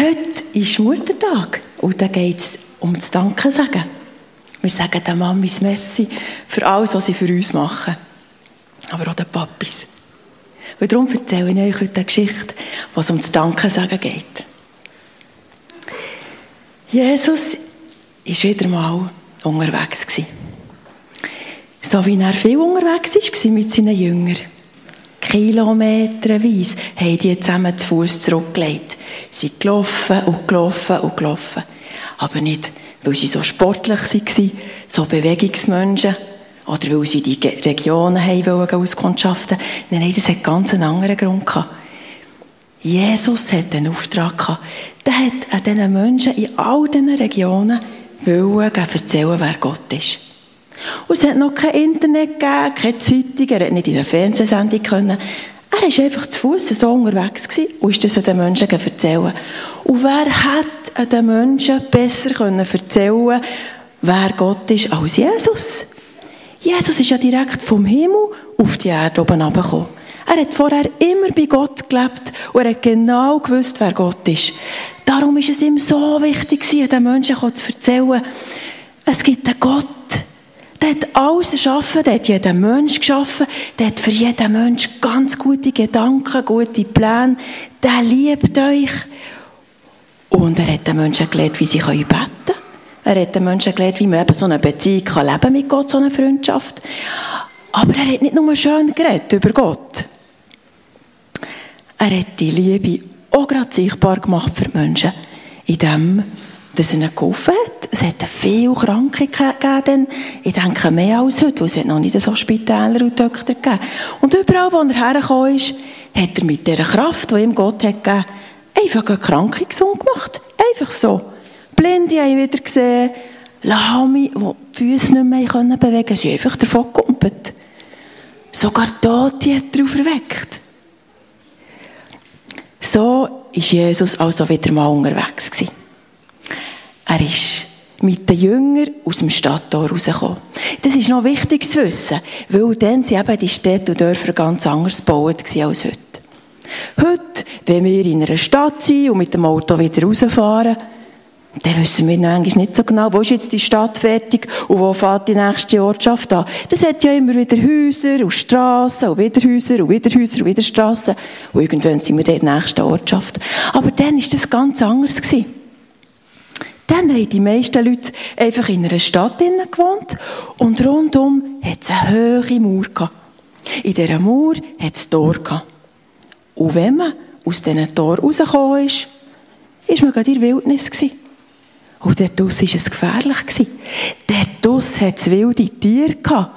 Heute ist Muttertag und da geht es um das Danke sagen. Wir sagen den Mamis Merci für alles, was sie für uns machen. Aber auch den Papis. Und darum erzähle ich euch heute eine Geschichte, was um das Danke sagen geht. Jesus war wieder mal unterwegs. So wie er viel unterwegs war mit seinen Jüngern. Kilometerweise haben die zusammen zu Fuß zurückgelegt. Sie sind gelaufen und gelaufen und gelaufen. Aber nicht, weil sie so sportlich waren, so Bewegungsmenschen, oder weil sie die Regionen haben auskundschaften Nein, nein, das hat ganz einen anderen Grund gehabt. Jesus hat einen Auftrag gehabt. Der hat an diesen Menschen in all diesen Regionen erzählen, wer Gott ist. Und es hat noch kein Internet gegeben, keine Zeitung, er hat nicht in einer Fernsehsendung können. Er war einfach zu Fuß so unterwegs und ist das den Menschen erzählen. Und wer hat den Menschen besser können erzählen wer Gott ist, als Jesus? Jesus ist ja direkt vom Himmel auf die Erde oben herabgekommen. Er hat vorher immer bei Gott gelebt und er hat genau gewusst, wer Gott ist. Darum ist es ihm so wichtig, den Menschen zu erzählen, es gibt einen Gott, der hat alles erschaffen, der hat jeden Mensch geschaffen, der hat für jeden Mensch ganz gute Gedanken, gute Pläne, der liebt euch. Und er hat den Menschen gelernt, wie sie beten können. Er hat den Menschen gelernt, wie man eben so eine Beziehung kann leben mit Gott, so eine Freundschaft. Aber er hat nicht nur schön geredet über Gott. Er hat die Liebe auch gerade sichtbar gemacht für die Menschen, indem dass er ihnen geholfen hat. Es hat viele Kranke gegeben, ich denke mehr als heute, weil es noch nicht so Spitäler und Doktor gegeben. Und überall, wo er hergekommen ist, hat er mit dieser Kraft, die ihm Gott hat gegeben, einfach eine Kranke gesund gemacht. Einfach so. Blinde haben wieder gesehen, Lahme, die die Füße nicht mehr bewegen konnten, sind einfach davon gekumpelt. Sogar Tote hat er auferweckt. So war Jesus also wieder mal unterwegs. Gewesen. Er ist mit den Jüngern aus dem Stadttor rausgekommen. Das ist noch wichtig zu wissen, weil dann sind eben die Städte und Dörfer ganz anders gebaut als heute. Heute, wenn wir in einer Stadt sind und mit dem Auto wieder rausfahren, dann wissen wir eigentlich nicht so genau, wo ist jetzt die Stadt fertig und wo fährt die nächste Ortschaft an. Das hat ja immer wieder Häuser und Strassen und wieder Häuser und wieder Häuser und wieder Strassen. Und irgendwann sind wir in der nächsten Ortschaft. Aber dann war das ganz anders. Gewesen. Dann haben die meisten Leute einfach in einer Stadt gewohnt und rundum hat es eine hohe Mauer. In dieser Mauer hat es Tor. Und wenn man aus diesen Tor rausgekommen ist, ist man gerade in der Wildnis gewesen. Und dort draussen war es gefährlich. Dort draussen hat es wilde Tiere.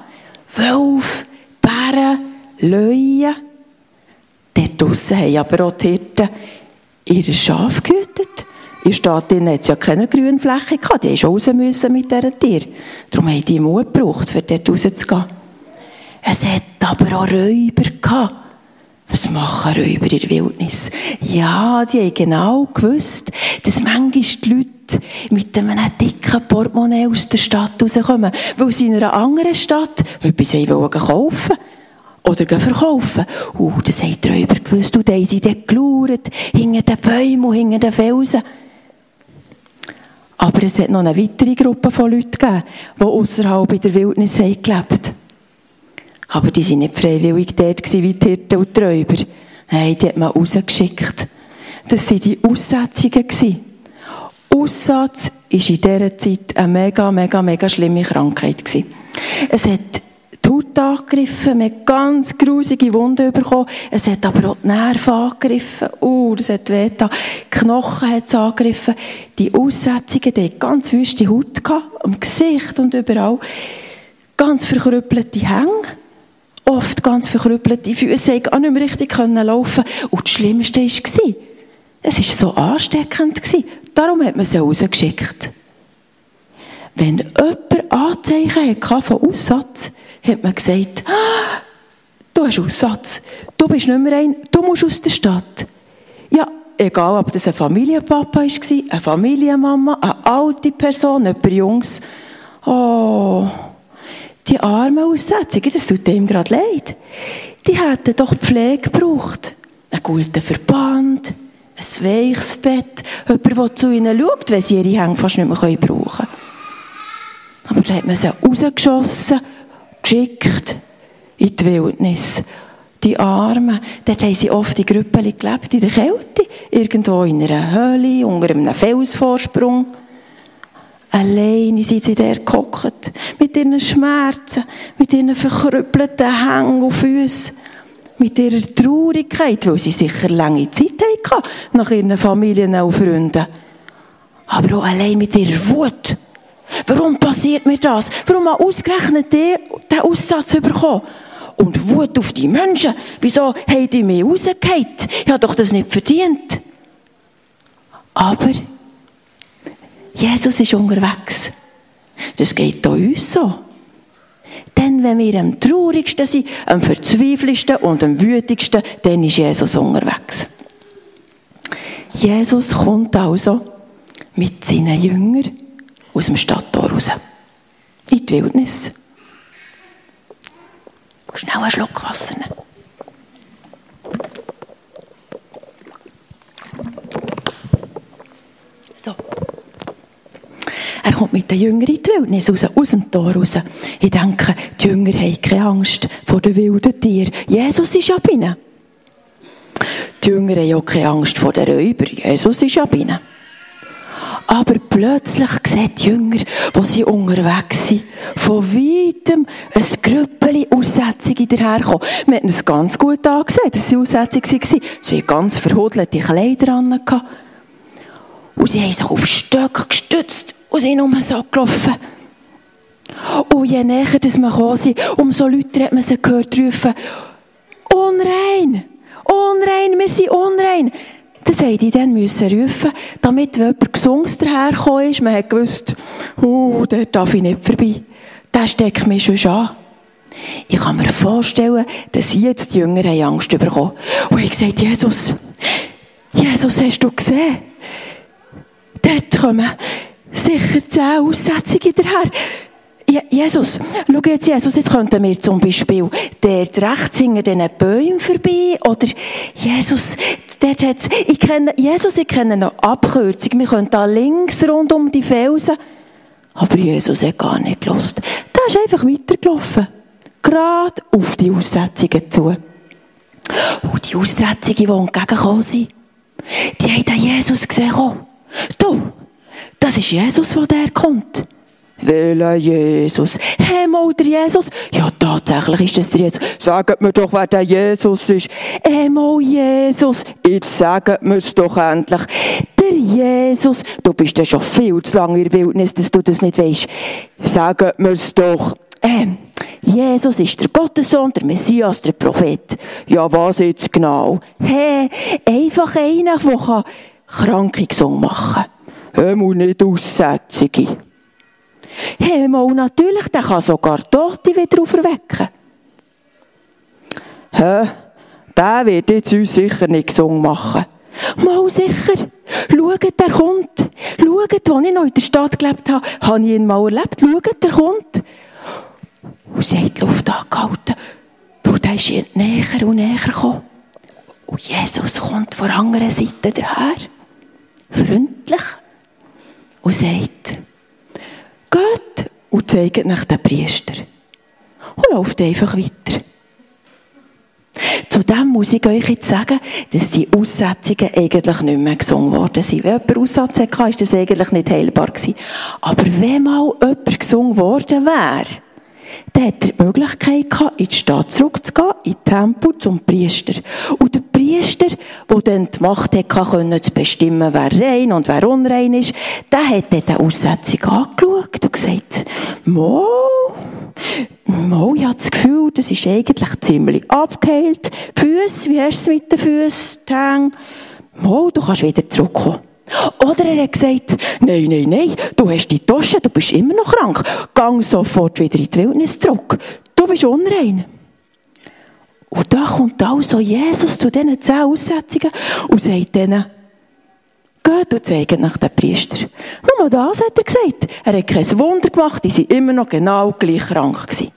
Wölfe, Bären, Löwen. Dort draussen haben aber auch die Hirten ihre Schafe gehütet. In Stadt hat ja keine Grünfläche gehabt. Die mussten raus müssen mit diesen Tieren. Darum haben die Mut gebraucht, für dort rauszugehen. Es hat aber auch Räuber gehabt. Was machen Räuber in der Wildnis? Ja, die haben genau gewusst, dass manchmal die Leute mit einem dicken Portemonnaie aus der Stadt rauskommen, weil sie in einer anderen Stadt etwas kaufen wollten oder verkaufen. Uh, das haben die Räuber gewusst. Und dann haben sie dort geschaut, hinter den Bäumen und hinter den Felsen. Aber es hat noch eine weitere Gruppe von Leuten gegeben, die außerhalb in der Wildnis gelebt haben. Aber die waren nicht freiwillig dort wie die Hirten und die Räuber. Nein, die hat man rausgeschickt. Das waren die Aussetzungen. Aussatz war in dieser Zeit eine mega, mega, mega schlimme Krankheit. Es hat die Haut angegriffen, man hat ganz grusige Wunden bekommen. Es hat aber auch die Nerven angegriffen. Uh, das hat weh Die Knochen hat es angegriffen. Die Aussetzungen, die ganz wüste Haut gehabt, am Gesicht und überall. Ganz verkrüppelte Hänge. Oft ganz verkrüppelte Füße, auch nicht mehr richtig laufen Und das Schlimmste war, es war so ansteckend. Darum hat man sie rausgeschickt. Wenn jemand Anzeichen hatte von Aussatz, hat man gesagt, ah, du hast Aussatz, du bist nicht mehr ein, du musst aus der Stadt. Ja, egal ob das ein Familienpapa war, eine Familienmama, eine alte Person, jemand Jungs. Oh, die armen Aussetzungen, das tut ihm gerade leid. Die hätten doch Pflege gebraucht. Einen guten Verband, ein weiches Bett, jemand, der zu ihnen schaut, wenn sie ihre Hänge fast nicht mehr brauchen können. Aber dann hat man sie rausgeschossen, geschickt in die Wildnis. Die Armen, dort haben sie oft in Gruppen gelebt, in der Kälte, irgendwo in einer Höhle, unter einem Felsvorsprung. Alleine sind sie der gehockt, mit ihren Schmerzen, mit ihren verkrüppelten Hängen und Füßen, mit ihrer Traurigkeit, weil sie sicher lange Zeit hatten, nach ihren Familien und Freunden. Aber auch allein mit ihrer Wut. Warum passiert mir das? Warum hat ausgerechnet der den Aussatz bekommen? Und Wut auf die Menschen. Wieso haben die mich rausgehauen? Ich habe doch das nicht verdient. Aber Jesus ist unterwegs. Das geht auch uns so. Denn wenn wir am traurigsten sind, am verzweifelsten und am wütigsten, dann ist Jesus unterwegs. Jesus kommt also mit seinen Jüngern aus dem Stadttor raus. In die Wildnis. Schnell einen Schluck Wasser. So. Er kommt mit den Jüngern in die Wildnis raus, aus dem Tor raus. Ich denke, die Jünger haben keine Angst vor den wilden Tieren. Jesus ist ja bei ihnen. Die Jünger haben auch keine Angst vor den Räubern. Jesus ist ja bei ihnen. Aber plötzlich sehen die Jünger, wo sie unterwegs sind, von weitem ein Grüppeli Aussetzungen daherkommen. Wir haben es ganz gut angesehen, dass sie Aussetzungen waren. Sie hatten ganz verhudelte Kleider an. Und sie haben sich auf Stöcke gestützt und sind um so gelaufen. Und je näher dass wir gekommen sind, umso lauter hat man sie gehört rufen, unrein, unrein, wir sind unrein. Das haben die dann müssen rufen, damit, jemand Gesungs dahergekommen ist, man hat gewusst, oh, der darf ich nicht vorbei. Der steckt mich schon an. Ich kann mir vorstellen, dass jetzt die Jünger Angst bekommen Und ich gesagt, Jesus, Jesus, hast du gesehen? Dort kommen sicher zehn Aussetzungen daher. Jesus, schau jetzt, Jesus, jetzt könnten wir zum Beispiel der rechts hinter diesen Bäumen vorbei, oder Jesus, dort hat's, ich kenne, Jesus, ich kenne noch Abkürzung, wir können da links rund um die Felsen. Aber Jesus hat gar nicht gelost. Der ist einfach weitergelaufen. Gerade auf die Aussetzungen zu. Und die Aussetzungen, die entgegengekommen sind, die haben den Jesus gesehen. Du, das ist Jesus, der der kommt. Welcher Jesus? Hey, mal der Jesus? Ja, tatsächlich ist das der Jesus. Sagt mir doch, wer der Jesus ist. Hey, mal Jesus. Jetzt sagt mir es doch endlich. Der Jesus. Du bist ja schon viel zu lange in der Wildnis, dass du das nicht weißt. Sagt mir es doch. Ähm, Jesus ist der Gottessohn, der Messias, der Prophet. Ja, was jetzt genau? Hey, einfach einer, der Kranke gesungen machen kann. Hör mal nicht Aussetzungen. Hey, mal natürlich, der kann sogar Tote wieder auferwecken. Hä? Der wird jetzt uns sicher nicht gesungen machen. Mal sicher. Schaut, der kommt. Schaut, als ich noch in der Stadt gelebt habe, habe ich ihn mal erlebt. Schaut, der kommt. Und sie hat die Luft angehalten. Und der ist näher und näher gekommen. Und Jesus kommt von der anderen Seite daher. Freundlich. Und sagt, geht und zeigt nach den Priester. Und läuft einfach weiter. Zudem muss ich euch jetzt sagen, dass die Aussetzungen eigentlich nicht mehr gesungen worden sind. Wenn jemand Aussatz hatte, war das eigentlich nicht heilbar gewesen. Aber wenn mal jemand gesungen worden wäre, dann hat er die Möglichkeit gehabt, in die Stadt zurückzugehen, in den Tempel zum Priester. Und der Priester, der dann die Macht hatte, zu bestimmen, wer rein und wer unrein ist, der hat dann die Aussetzung angeschaut und gesagt, Mo, Mo, ich habe das Gefühl, das ist eigentlich ziemlich abgeheilt. Füße, wie hast du es mit den Füßen? Mo, du kannst wieder zurückkommen. Oder er hat gesagt, nein, nein, nein, du hast die Tasche, du bist immer noch krank. Gang sofort wieder in die Wildnis zurück. Du bist unrein. Und da kommt also Jesus zu diesen zehn Aussetzungen und sagt ihnen, geht und zeigt nach den Priester. Nur das hat er gesagt. Er hat kein Wunder gemacht, die sind immer noch genau gleich krank gewesen.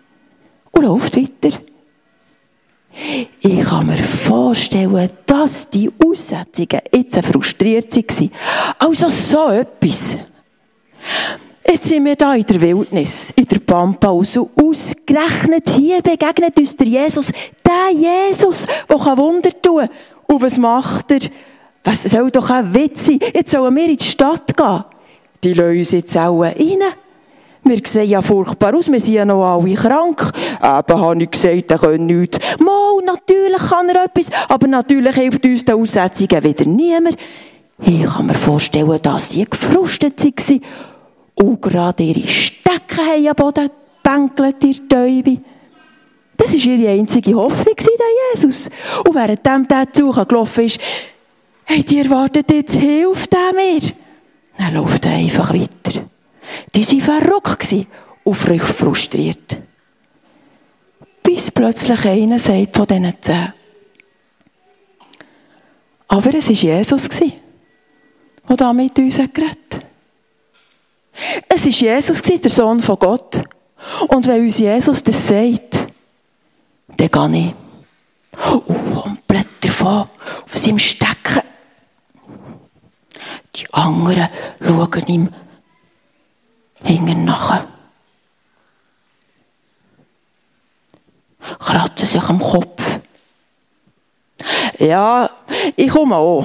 Und läuft weiter. Ich kann mir vorstellen, dass die Aussetzungen jetzt frustriert waren. Also so etwas. Jetzt sind wir da in der Wildnis, in der Pampa und ausgerechnet hier begegnet uns der Jesus, der Jesus, der Wunder tun kann. Und was macht er? Was soll doch ein Witz sein? Jetzt sollen wir in die Stadt gehen. Die lassen uns jetzt auch rein. Wir sehen ja furchtbar aus, wir sind ja noch alle krank. Eben, habe ich gesagt, er kann nichts. Mal, natürlich kann er etwas, aber natürlich hilft uns den Aussetzungen wieder niemand. Ich kann mir vorstellen, dass sie gefrustet waren und gerade ihre Stecken haben am Boden gebänkelt, ihr Täube. Das war ihre einzige Hoffnung, der Jesus. Und während der Zug gelaufen ist, hey, die erwartet jetzt, hilft er mir. Dann läuft er einfach weiter. Die waren verrückt und frustriert. Bis plötzlich einer sagt von diesen zehn. Aber es war Jesus, der da mit uns geredet. Es war Jesus, der Sohn von Gott. Und wenn uns Jesus das sagt, dann gehe ich. Und komplett davon, auf seinem Stecken. Die anderen schauen ihm hinten nachher. Kratzen sich am Kopf. Ja, ich komme auch.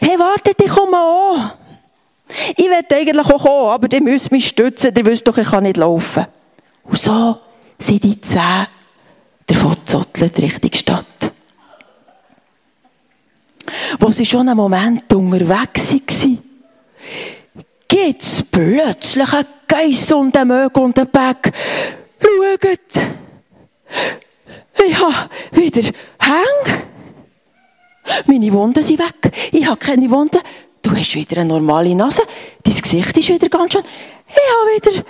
Hey, wartet, ich komme auch. Ich will eigentlich auch kommen, aber ihr müsst mich stützen, ihr wisst doch, ich kann nicht laufen. Und so sind die zehn davon gezottelt Richtung Stadt. Wo sie schon einen Moment unterwegs waren, gibt es plötzlich einen Geiss und einen Möge und einen Back. Schaut! Ich habe wieder Hänge. Meine Wunden sind weg. Ich habe keine Wunden. Du hast wieder eine normale Nase. Dein Gesicht ist wieder ganz schön. Ich habe wieder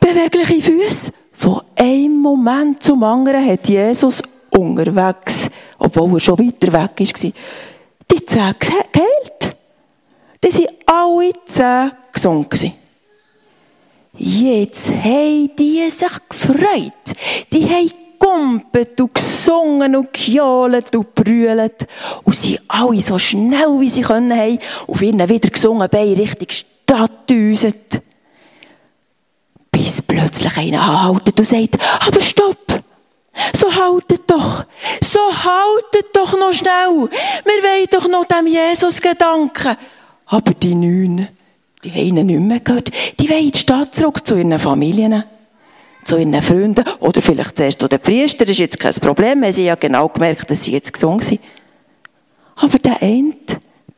bewegliche Füße. Von einem Moment zum anderen hat Jesus unterwegs, obwohl er schon weiter weg war, die zehn geheilt. Die sind alle zehn gesund. Jetzt haben die sich gefreut. Die haben gumpet und gesungen und gejohlt und brüllt. Und sie alle so schnell, wie sie können haben, auf ihren wieder gesungen Bein Richtung Stadt düset. Bis plötzlich einer anhaltet und sagt, aber stopp! So haltet doch! So haltet doch noch schnell! Wir wollen doch noch dem Jesus Gedanken. Aber die Neun, die haben ihn nicht mehr gehört. Die wollen in die Stadt zurück zu ihren Familien zu ihren Freunden oder vielleicht zuerst zu den Priestern. Das ist jetzt kein Problem, weil sie ja genau gemerkt, dass sie jetzt gesungen sind. Aber der eine,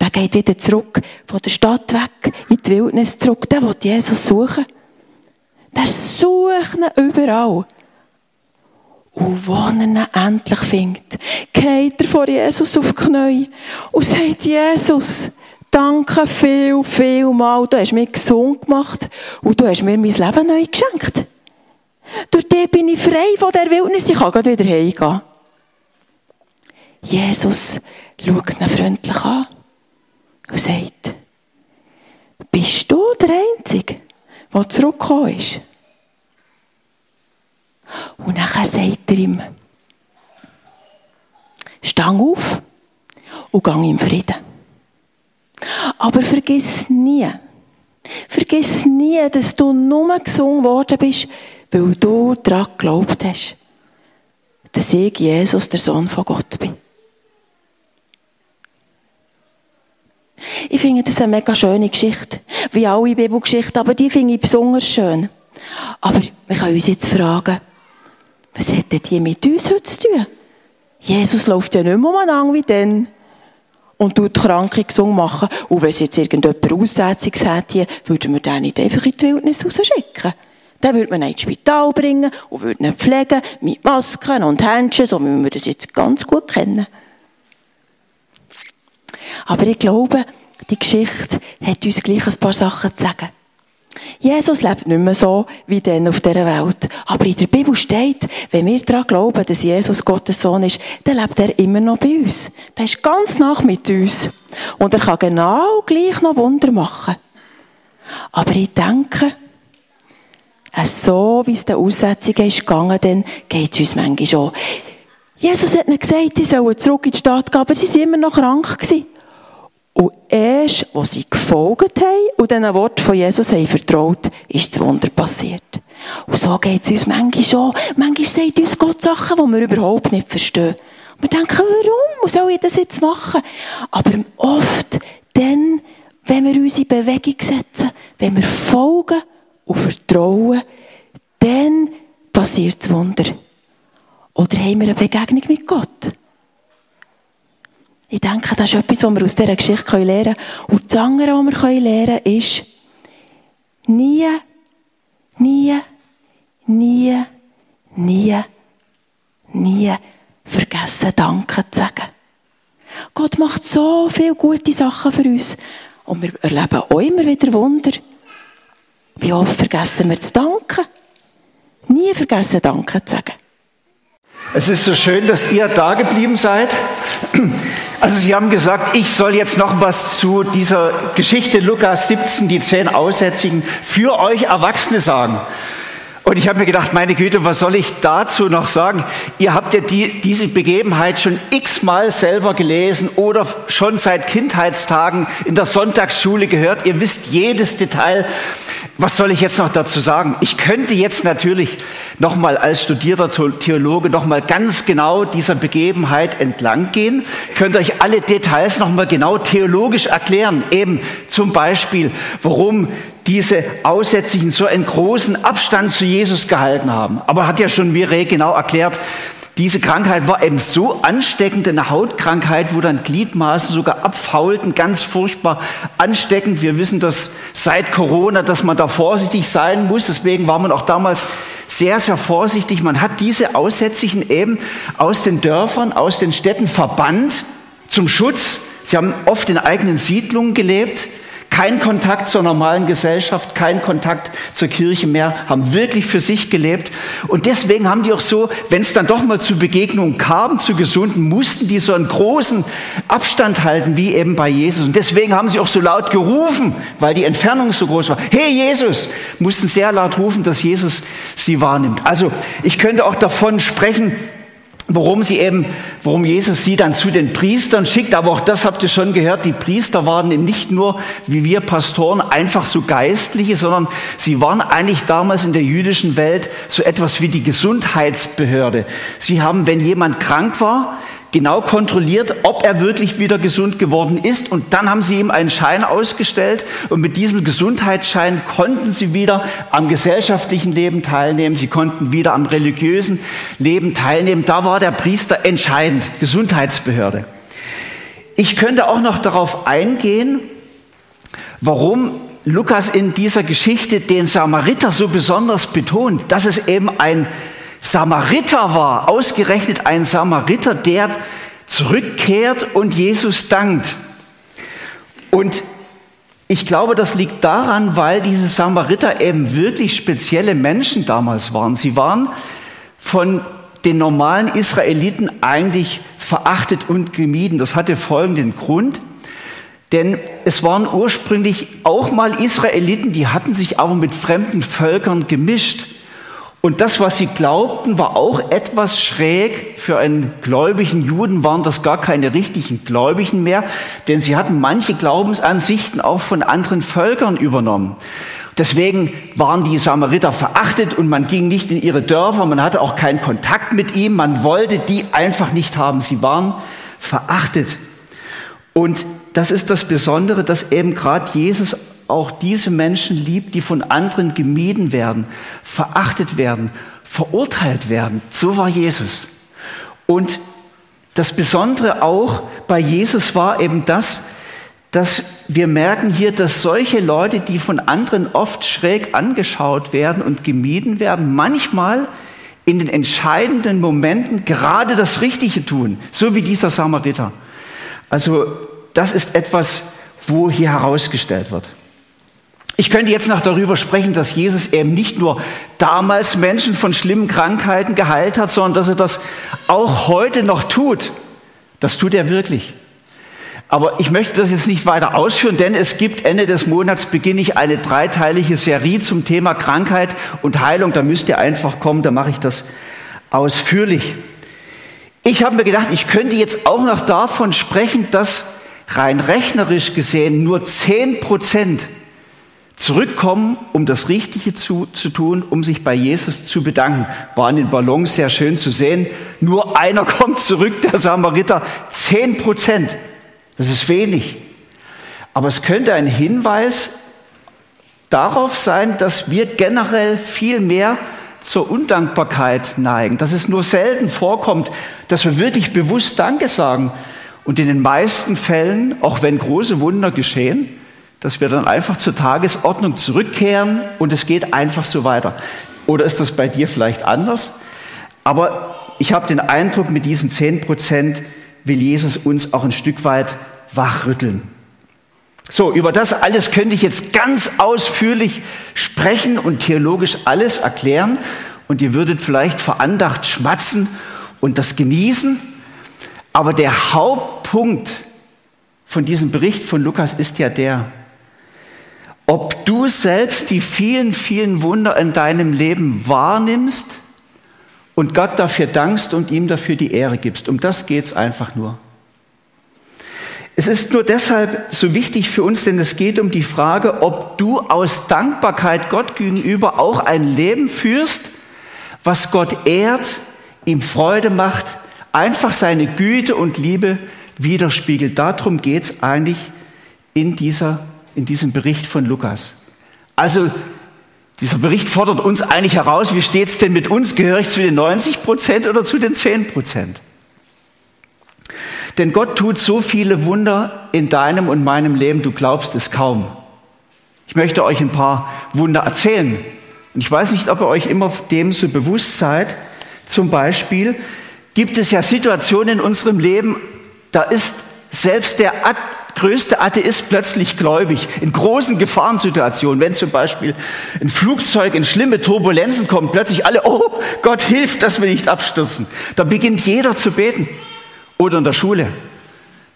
der geht wieder zurück, von der Stadt weg, in die Wildnis zurück. Der will Jesus suchen. Der sucht ihn überall. Und wo er ihn endlich findet, geht er vor Jesus auf die Knie und sagt, Jesus, danke viel, viel mal, du hast mich gesund gemacht und du hast mir mein Leben neu geschenkt. Durch die bin ich frei von der Wildnis. Ich kann gerade wieder heimgehen. Jesus schaut ihn freundlich an und sagt, bist du der Einzige, der zurückgekommen ist? Und nachher sagt er ihm, stang auf und gang im Frieden. Aber vergiss nie, vergiss nie, dass du nur gesungen worden bist, weil du daran geglaubt hast, dass ich Jesus, der Sohn von Gott bin. Ich finde das eine mega schöne Geschichte, wie alle Bibelgeschichten, aber die finde ich besonders schön. Aber wir können uns jetzt fragen, was hat denn die mit uns heute zu tun? Jesus läuft ja nicht mehr umeinander wie dann und tut Kranke gesungen machen. Und wenn es jetzt irgendjemand Aussetzung hätte, würden wir den nicht einfach in die Wildnis rausschicken. Dann würde man ihn ins Spital bringen und würde ihn pflegen mit Masken und Händchen, so wie wir das jetzt ganz gut kennen. Aber ich glaube, die Geschichte hat uns gleich ein paar Sachen zu sagen. Jesus lebt nicht mehr so wie dann auf dieser Welt. Aber in der Bibel steht, wenn wir daran glauben, dass Jesus Gottes Sohn ist, dann lebt er immer noch bei uns. Der ist ganz nach mit uns. Und er kann genau gleich noch Wunder machen. Aber ich denke, so wie es der Aussetzungen ist gegangen, dann geht es uns manchmal schon. Jesus hat ihnen gesagt, sie sollen zurück in die Stadt gehen, aber sie waren immer noch krank. Gewesen. Und erst, als sie gefolgt haben und diesen Wort von Jesus haben vertraut, ist das Wunder passiert. Und so geht es uns manchmal schon. Manchmal sagt uns Gott Sachen, die wir überhaupt nicht verstehen. Wir denken, warum soll ich das jetzt machen? Aber oft dann, wenn wir uns in Bewegung setzen, wenn wir folgen und vertrauen, dann passiert das Wunder. Oder haben wir eine Begegnung mit Gott? Ich denke, das ist etwas, was wir aus dieser Geschichte lernen können. Und das andere, was wir lernen können, ist, nie, nie, nie, nie, nie vergessen, Danke zu sagen. Gott macht so viele gute Sachen für uns. Und wir erleben auch immer wieder Wunder. Wie oft vergessen wir zu danken? Nie vergessen, Danke zu sagen. Es ist so schön, dass ihr da geblieben seid. Also Sie haben gesagt, ich soll jetzt noch was zu dieser Geschichte Lukas 17, die zehn Aussätzigen, für euch Erwachsene sagen. Und ich habe mir gedacht, meine Güte, was soll ich dazu noch sagen? Ihr habt ja die, diese Begebenheit schon x-mal selber gelesen oder schon seit Kindheitstagen in der Sonntagsschule gehört. Ihr wisst jedes Detail. Was soll ich jetzt noch dazu sagen? Ich könnte jetzt natürlich nochmal als studierter Theologe nochmal ganz genau dieser Begebenheit entlang gehen, könnte euch alle Details nochmal genau theologisch erklären. Eben zum Beispiel, warum diese Aussätzigen so einen großen Abstand zu Jesus gehalten haben. Aber hat ja schon Mireille genau erklärt, diese Krankheit war eben so ansteckend, eine Hautkrankheit, wo dann Gliedmaßen sogar abfaulten, ganz furchtbar ansteckend. Wir wissen das seit Corona, dass man da vorsichtig sein muss. Deswegen war man auch damals sehr, sehr vorsichtig. Man hat diese Aussätzigen eben aus den Dörfern, aus den Städten verbannt zum Schutz. Sie haben oft in eigenen Siedlungen gelebt kein Kontakt zur normalen Gesellschaft, kein Kontakt zur Kirche mehr, haben wirklich für sich gelebt. Und deswegen haben die auch so, wenn es dann doch mal zu Begegnungen kam, zu Gesunden, mussten die so einen großen Abstand halten, wie eben bei Jesus. Und deswegen haben sie auch so laut gerufen, weil die Entfernung so groß war. Hey Jesus! Mussten sehr laut rufen, dass Jesus sie wahrnimmt. Also ich könnte auch davon sprechen, Warum sie eben, warum Jesus sie dann zu den Priestern schickt, aber auch das habt ihr schon gehört, die Priester waren eben nicht nur, wie wir Pastoren, einfach so Geistliche, sondern sie waren eigentlich damals in der jüdischen Welt so etwas wie die Gesundheitsbehörde. Sie haben, wenn jemand krank war, genau kontrolliert, ob er wirklich wieder gesund geworden ist. Und dann haben sie ihm einen Schein ausgestellt. Und mit diesem Gesundheitsschein konnten sie wieder am gesellschaftlichen Leben teilnehmen. Sie konnten wieder am religiösen Leben teilnehmen. Da war der Priester entscheidend, Gesundheitsbehörde. Ich könnte auch noch darauf eingehen, warum Lukas in dieser Geschichte den Samariter so besonders betont, dass es eben ein Samariter war, ausgerechnet ein Samariter, der zurückkehrt und Jesus dankt. Und ich glaube, das liegt daran, weil diese Samariter eben wirklich spezielle Menschen damals waren. Sie waren von den normalen Israeliten eigentlich verachtet und gemieden. Das hatte folgenden Grund. Denn es waren ursprünglich auch mal Israeliten, die hatten sich aber mit fremden Völkern gemischt. Und das, was sie glaubten, war auch etwas schräg. Für einen gläubigen Juden waren das gar keine richtigen Gläubigen mehr, denn sie hatten manche Glaubensansichten auch von anderen Völkern übernommen. Deswegen waren die Samariter verachtet und man ging nicht in ihre Dörfer, man hatte auch keinen Kontakt mit ihm, man wollte die einfach nicht haben. Sie waren verachtet. Und das ist das Besondere, dass eben gerade Jesus auch diese Menschen liebt, die von anderen gemieden werden, verachtet werden, verurteilt werden. So war Jesus. Und das Besondere auch bei Jesus war eben das, dass wir merken hier, dass solche Leute, die von anderen oft schräg angeschaut werden und gemieden werden, manchmal in den entscheidenden Momenten gerade das Richtige tun, so wie dieser Samariter. Also das ist etwas, wo hier herausgestellt wird. Ich könnte jetzt noch darüber sprechen, dass Jesus eben nicht nur damals Menschen von schlimmen Krankheiten geheilt hat, sondern dass er das auch heute noch tut. Das tut er wirklich. Aber ich möchte das jetzt nicht weiter ausführen, denn es gibt Ende des Monats beginne ich eine dreiteilige Serie zum Thema Krankheit und Heilung. Da müsst ihr einfach kommen, da mache ich das ausführlich. Ich habe mir gedacht, ich könnte jetzt auch noch davon sprechen, dass rein rechnerisch gesehen nur 10 Prozent zurückkommen, um das Richtige zu, zu tun, um sich bei Jesus zu bedanken. War in den Ballons sehr schön zu sehen. Nur einer kommt zurück, der Samariter. 10 Prozent. Das ist wenig. Aber es könnte ein Hinweis darauf sein, dass wir generell viel mehr zur Undankbarkeit neigen, dass es nur selten vorkommt, dass wir wirklich bewusst Danke sagen und in den meisten Fällen, auch wenn große Wunder geschehen, dass wir dann einfach zur Tagesordnung zurückkehren und es geht einfach so weiter. Oder ist das bei dir vielleicht anders? Aber ich habe den Eindruck, mit diesen zehn Prozent will Jesus uns auch ein Stück weit wachrütteln. So, über das alles könnte ich jetzt ganz ausführlich sprechen und theologisch alles erklären und ihr würdet vielleicht verandacht schmatzen und das genießen. Aber der Hauptpunkt von diesem Bericht von Lukas ist ja der, ob du selbst die vielen, vielen Wunder in deinem Leben wahrnimmst und Gott dafür dankst und ihm dafür die Ehre gibst. Um das geht's einfach nur. Es ist nur deshalb so wichtig für uns, denn es geht um die Frage, ob du aus Dankbarkeit Gott gegenüber auch ein Leben führst, was Gott ehrt, ihm Freude macht, einfach seine Güte und Liebe widerspiegelt. Darum geht es eigentlich in, dieser, in diesem Bericht von Lukas. Also dieser Bericht fordert uns eigentlich heraus, wie steht es denn mit uns? Gehöre ich zu den 90 Prozent oder zu den 10 Prozent? Denn Gott tut so viele Wunder in deinem und meinem Leben, du glaubst es kaum. Ich möchte euch ein paar Wunder erzählen. Und ich weiß nicht, ob ihr euch immer dem so bewusst seid. Zum Beispiel gibt es ja Situationen in unserem Leben, da ist selbst der größte Atheist plötzlich gläubig. In großen Gefahrensituationen, wenn zum Beispiel ein Flugzeug in schlimme Turbulenzen kommt, plötzlich alle, oh Gott hilft, dass wir nicht abstürzen. Da beginnt jeder zu beten. Oder in der Schule.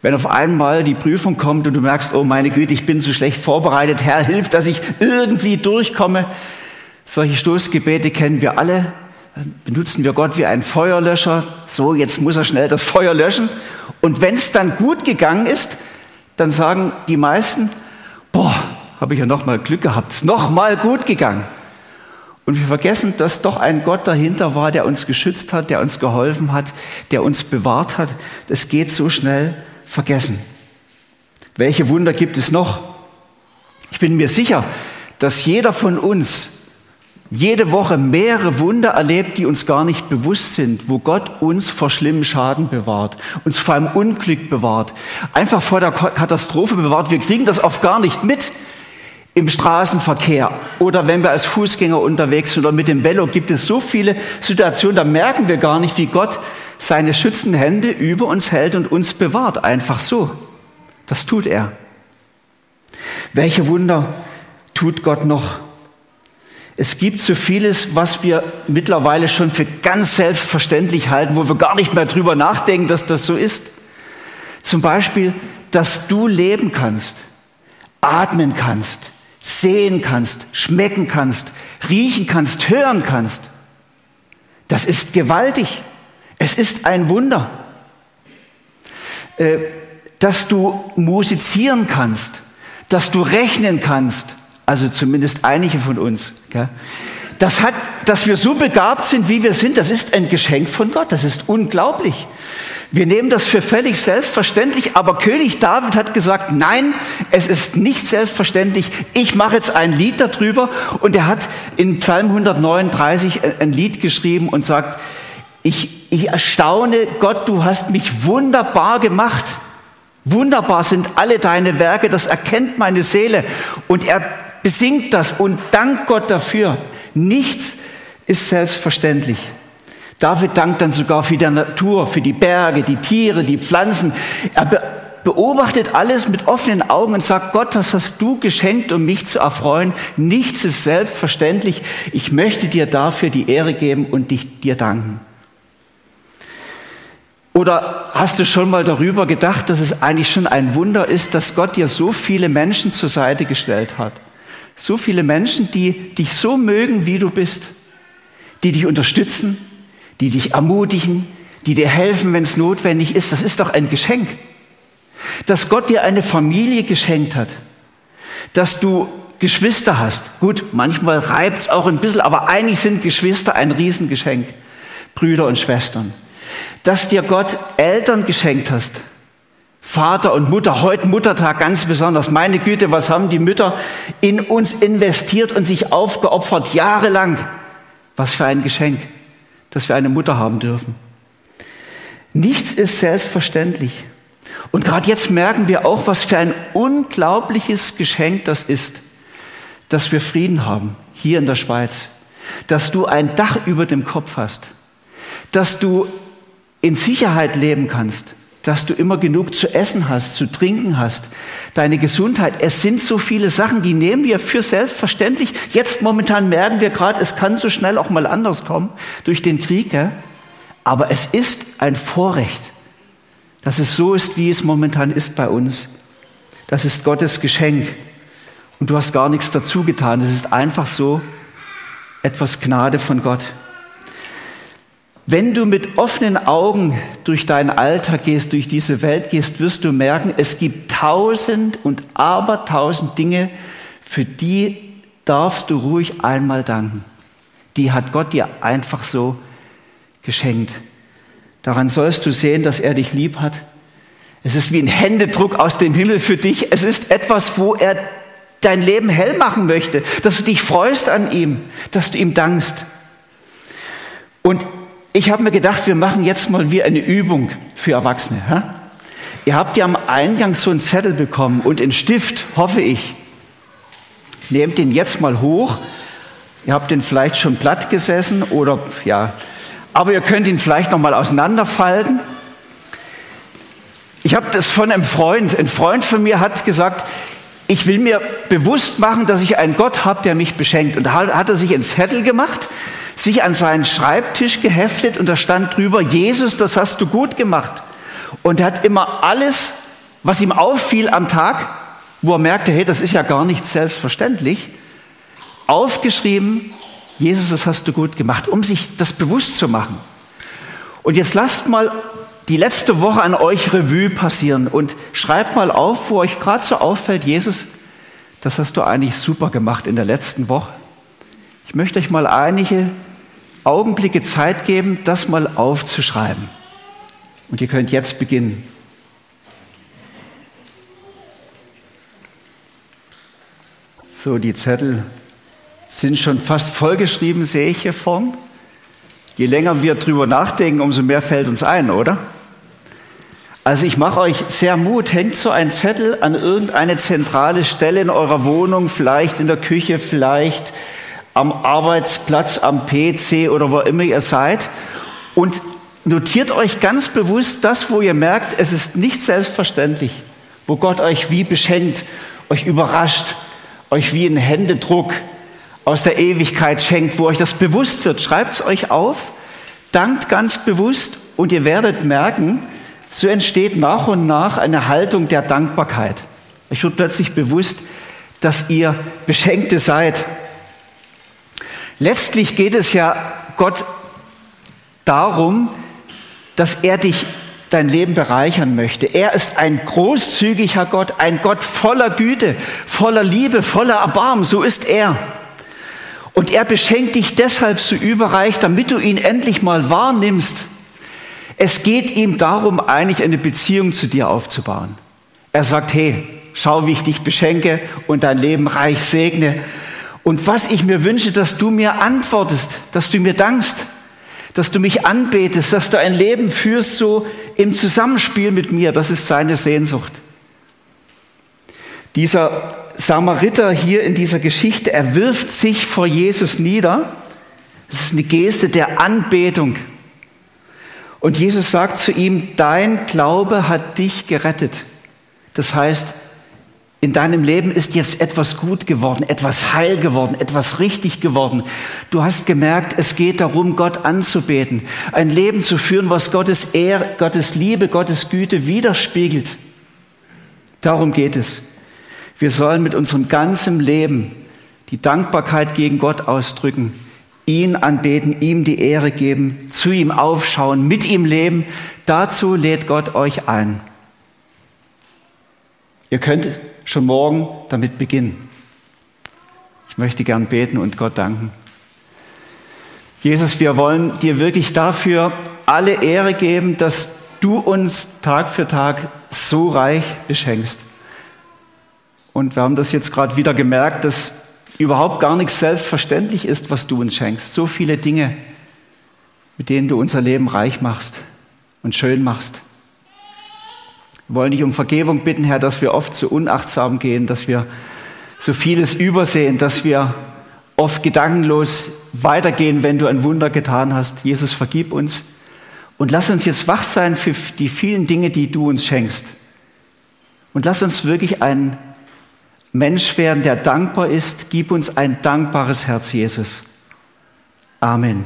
Wenn auf einmal die Prüfung kommt und du merkst, oh meine Güte, ich bin so schlecht vorbereitet, Herr, hilf, dass ich irgendwie durchkomme. Solche Stoßgebete kennen wir alle. Dann benutzen wir Gott wie einen Feuerlöscher. So, jetzt muss er schnell das Feuer löschen. Und wenn es dann gut gegangen ist, dann sagen die meisten, boah, habe ich ja noch mal Glück gehabt, ist noch mal gut gegangen. Und wir vergessen, dass doch ein Gott dahinter war, der uns geschützt hat, der uns geholfen hat, der uns bewahrt hat. Das geht so schnell vergessen. Welche Wunder gibt es noch? Ich bin mir sicher, dass jeder von uns jede Woche mehrere Wunder erlebt, die uns gar nicht bewusst sind, wo Gott uns vor schlimmen Schaden bewahrt, uns vor einem Unglück bewahrt, einfach vor der Katastrophe bewahrt. Wir kriegen das oft gar nicht mit im Straßenverkehr oder wenn wir als Fußgänger unterwegs sind oder mit dem Velo, gibt es so viele Situationen, da merken wir gar nicht, wie Gott seine schützenden Hände über uns hält und uns bewahrt. Einfach so. Das tut er. Welche Wunder tut Gott noch? Es gibt so vieles, was wir mittlerweile schon für ganz selbstverständlich halten, wo wir gar nicht mehr drüber nachdenken, dass das so ist. Zum Beispiel, dass du leben kannst, atmen kannst, sehen kannst, schmecken kannst, riechen kannst, hören kannst. Das ist gewaltig. Es ist ein Wunder. Äh, dass du musizieren kannst, dass du rechnen kannst, also zumindest einige von uns. Das hat, dass wir so begabt sind, wie wir sind, das ist ein Geschenk von Gott. Das ist unglaublich. Wir nehmen das für völlig selbstverständlich, aber König David hat gesagt, nein, es ist nicht selbstverständlich. Ich mache jetzt ein Lied darüber und er hat in Psalm 139 ein Lied geschrieben und sagt, ich, ich erstaune, Gott, du hast mich wunderbar gemacht. Wunderbar sind alle deine Werke, das erkennt meine Seele. Und er besingt das und dankt Gott dafür. Nichts ist selbstverständlich. David dankt dann sogar für die Natur, für die Berge, die Tiere, die Pflanzen. Er be beobachtet alles mit offenen Augen und sagt, Gott, das hast du geschenkt, um mich zu erfreuen. Nichts ist selbstverständlich. Ich möchte dir dafür die Ehre geben und dich, dir danken. Oder hast du schon mal darüber gedacht, dass es eigentlich schon ein Wunder ist, dass Gott dir so viele Menschen zur Seite gestellt hat? So viele Menschen, die dich so mögen, wie du bist, die dich unterstützen, die dich ermutigen, die dir helfen, wenn es notwendig ist. Das ist doch ein Geschenk. Dass Gott dir eine Familie geschenkt hat, dass du Geschwister hast. Gut, manchmal reibt es auch ein bisschen, aber eigentlich sind Geschwister ein Riesengeschenk. Brüder und Schwestern. Dass dir Gott Eltern geschenkt hast. Vater und Mutter, heute Muttertag ganz besonders. Meine Güte, was haben die Mütter in uns investiert und sich aufgeopfert, jahrelang. Was für ein Geschenk, dass wir eine Mutter haben dürfen. Nichts ist selbstverständlich. Und gerade jetzt merken wir auch, was für ein unglaubliches Geschenk das ist dass wir Frieden haben hier in der Schweiz, dass du ein Dach über dem Kopf hast, dass du in Sicherheit leben kannst, dass du immer genug zu essen hast, zu trinken hast, deine Gesundheit. Es sind so viele Sachen, die nehmen wir für selbstverständlich. Jetzt momentan merken wir gerade, es kann so schnell auch mal anders kommen durch den Krieg. Ja? Aber es ist ein Vorrecht, dass es so ist, wie es momentan ist bei uns. Das ist Gottes Geschenk. Und du hast gar nichts dazu getan. Es ist einfach so etwas Gnade von Gott. Wenn du mit offenen Augen durch deinen Alltag gehst, durch diese Welt gehst, wirst du merken, es gibt tausend und abertausend Dinge, für die darfst du ruhig einmal danken. Die hat Gott dir einfach so geschenkt. Daran sollst du sehen, dass er dich lieb hat. Es ist wie ein Händedruck aus dem Himmel für dich. Es ist etwas, wo er dein Leben hell machen möchte, dass du dich freust an ihm, dass du ihm dankst. Und ich habe mir gedacht, wir machen jetzt mal wie eine Übung für Erwachsene. Hä? Ihr habt ja am Eingang so einen Zettel bekommen und einen Stift, hoffe ich. Nehmt den jetzt mal hoch. Ihr habt den vielleicht schon platt gesessen oder ja, aber ihr könnt ihn vielleicht noch mal auseinanderfalten. Ich habe das von einem Freund. Ein Freund von mir hat gesagt, ich will mir bewusst machen, dass ich einen Gott habe, der mich beschenkt. Und da hat er sich ins Zettel gemacht, sich an seinen Schreibtisch geheftet und da stand drüber, Jesus, das hast du gut gemacht. Und er hat immer alles, was ihm auffiel am Tag, wo er merkte, hey, das ist ja gar nicht selbstverständlich, aufgeschrieben, Jesus, das hast du gut gemacht, um sich das bewusst zu machen. Und jetzt lasst mal die letzte Woche an euch Revue passieren und schreibt mal auf, wo euch gerade so auffällt, Jesus, das hast du eigentlich super gemacht in der letzten Woche. Ich möchte euch mal einige Augenblicke Zeit geben, das mal aufzuschreiben. Und ihr könnt jetzt beginnen. So, die Zettel sind schon fast vollgeschrieben, sehe ich hier vorn. Je länger wir drüber nachdenken, umso mehr fällt uns ein, oder? Also ich mache euch sehr Mut, hängt so ein Zettel an irgendeine zentrale Stelle in eurer Wohnung, vielleicht in der Küche, vielleicht am Arbeitsplatz, am PC oder wo immer ihr seid und notiert euch ganz bewusst das, wo ihr merkt, es ist nicht selbstverständlich, wo Gott euch wie beschenkt, euch überrascht, euch wie einen Händedruck aus der Ewigkeit schenkt, wo euch das bewusst wird. Schreibt es euch auf, dankt ganz bewusst und ihr werdet merken, so entsteht nach und nach eine Haltung der Dankbarkeit. Ich wird plötzlich bewusst, dass ihr Beschenkte seid. Letztlich geht es ja Gott darum, dass er dich dein Leben bereichern möchte. Er ist ein großzügiger Gott, ein Gott voller Güte, voller Liebe, voller Erbarmen. So ist er. Und er beschenkt dich deshalb so überreich, damit du ihn endlich mal wahrnimmst es geht ihm darum, eigentlich eine Beziehung zu dir aufzubauen. Er sagt, hey, schau, wie ich dich beschenke und dein Leben reich segne. Und was ich mir wünsche, dass du mir antwortest, dass du mir dankst, dass du mich anbetest, dass du ein Leben führst so im Zusammenspiel mit mir. Das ist seine Sehnsucht. Dieser Samariter hier in dieser Geschichte, er wirft sich vor Jesus nieder. Es ist eine Geste der Anbetung. Und Jesus sagt zu ihm, dein Glaube hat dich gerettet. Das heißt, in deinem Leben ist jetzt etwas gut geworden, etwas heil geworden, etwas richtig geworden. Du hast gemerkt, es geht darum, Gott anzubeten, ein Leben zu führen, was Gottes Ehre, Gottes Liebe, Gottes Güte widerspiegelt. Darum geht es. Wir sollen mit unserem ganzen Leben die Dankbarkeit gegen Gott ausdrücken, ihn anbeten, ihm die Ehre geben, zu ihm aufschauen, mit ihm leben. Dazu lädt Gott euch ein. Ihr könnt schon morgen damit beginnen. Ich möchte gern beten und Gott danken. Jesus, wir wollen dir wirklich dafür alle Ehre geben, dass du uns Tag für Tag so reich beschenkst. Und wir haben das jetzt gerade wieder gemerkt, dass überhaupt gar nichts selbstverständlich ist, was du uns schenkst. So viele Dinge, mit denen du unser Leben reich machst und schön machst. Wir wollen dich um Vergebung bitten, Herr, dass wir oft so unachtsam gehen, dass wir so vieles übersehen, dass wir oft gedankenlos weitergehen, wenn du ein Wunder getan hast. Jesus, vergib uns und lass uns jetzt wach sein für die vielen Dinge, die du uns schenkst. Und lass uns wirklich ein Mensch werden, der dankbar ist. Gib uns ein dankbares Herz, Jesus. Amen.